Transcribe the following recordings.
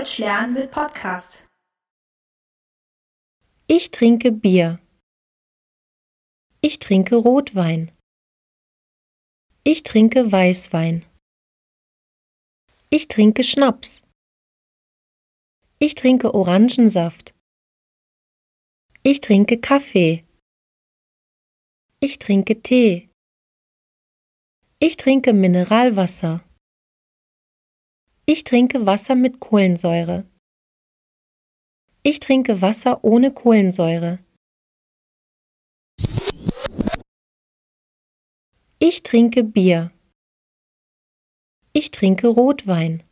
Deutsch lernen mit Podcast. Ich trinke Bier. Ich trinke Rotwein. Ich trinke Weißwein. Ich trinke Schnaps. Ich trinke Orangensaft. Ich trinke Kaffee. Ich trinke Tee. Ich trinke Mineralwasser. Ich trinke Wasser mit Kohlensäure. Ich trinke Wasser ohne Kohlensäure. Ich trinke Bier. Ich trinke Rotwein.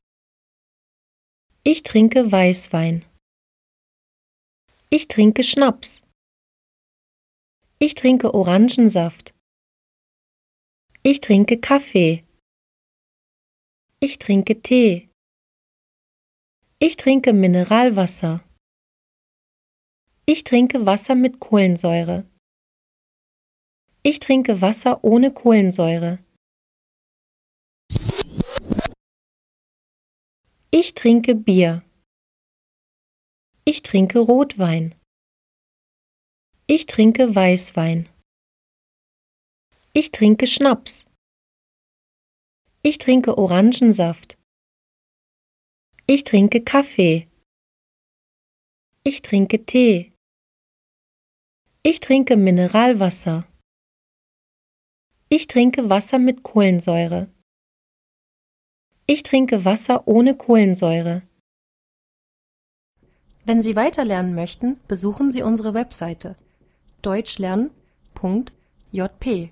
Ich trinke Weißwein. Ich trinke Schnaps. Ich trinke Orangensaft. Ich trinke Kaffee. Ich trinke Tee. Ich trinke Mineralwasser. Ich trinke Wasser mit Kohlensäure. Ich trinke Wasser ohne Kohlensäure. Ich trinke Bier. Ich trinke Rotwein. Ich trinke Weißwein. Ich trinke Schnaps. Ich trinke Orangensaft. Ich trinke Kaffee. Ich trinke Tee. Ich trinke Mineralwasser. Ich trinke Wasser mit Kohlensäure. Ich trinke Wasser ohne Kohlensäure. Wenn Sie weiterlernen möchten, besuchen Sie unsere Webseite deutschlernen.jp